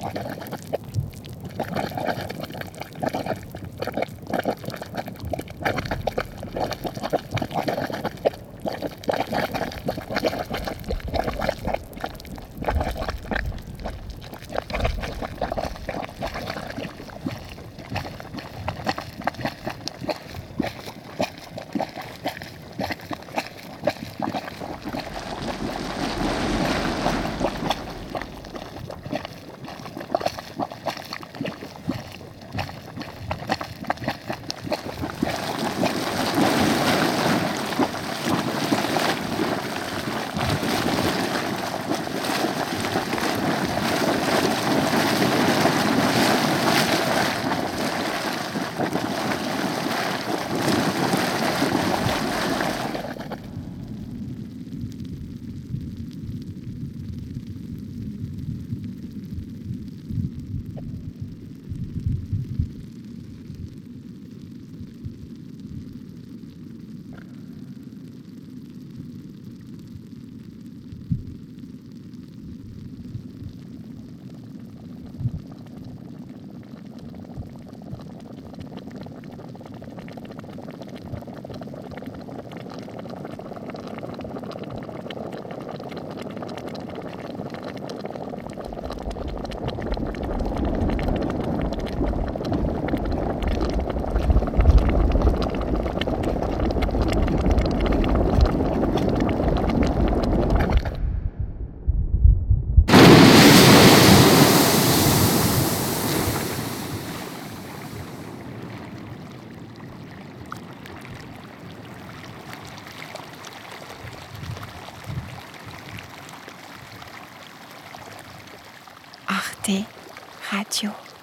はい。radio.com